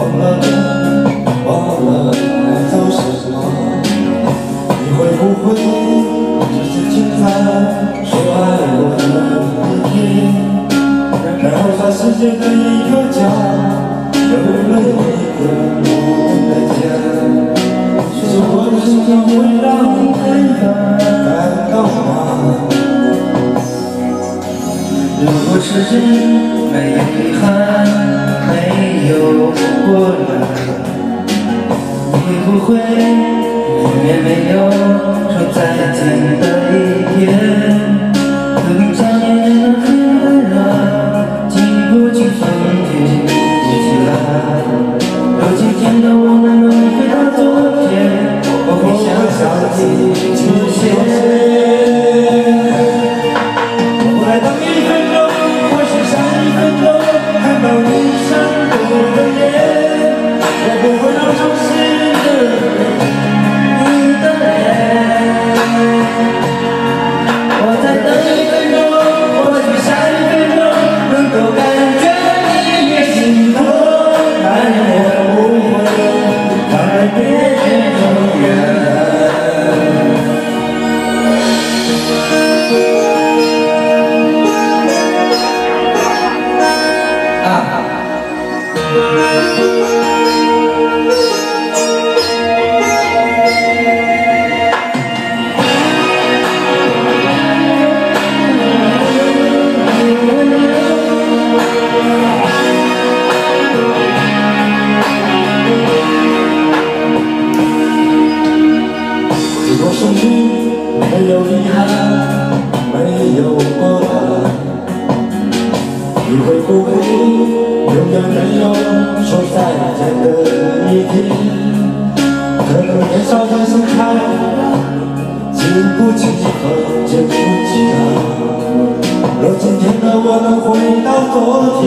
忘了，忘了做什么，你会不会只是轻谈说爱我的一天，然后发世界的一个角有了一个不的见。其实我的心上会让你感到吗？如果痴间没遗憾。没有波澜，会不会永远没有说再见的一天？和平相恋的很温暖，经不起风雨一起来。若今天的我们能回到昨天，我会想起 yeah. 会不会永远没有说再见的一天？可能年少的心太经不起风，经不起浪。若今天的我能回到昨天，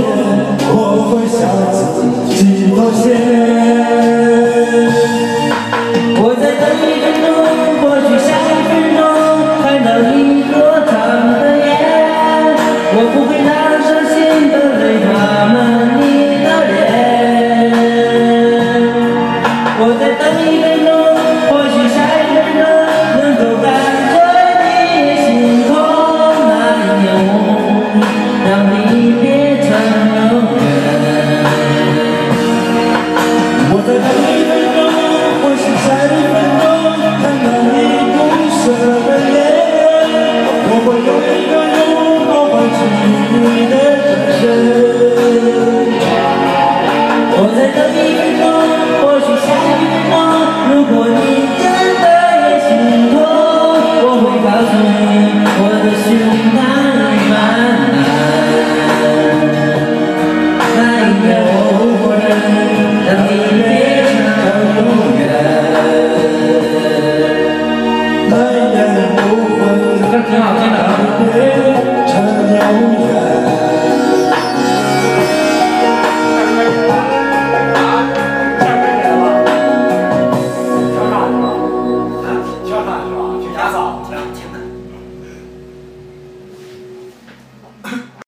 我会向自己妥协。你的转身。我在等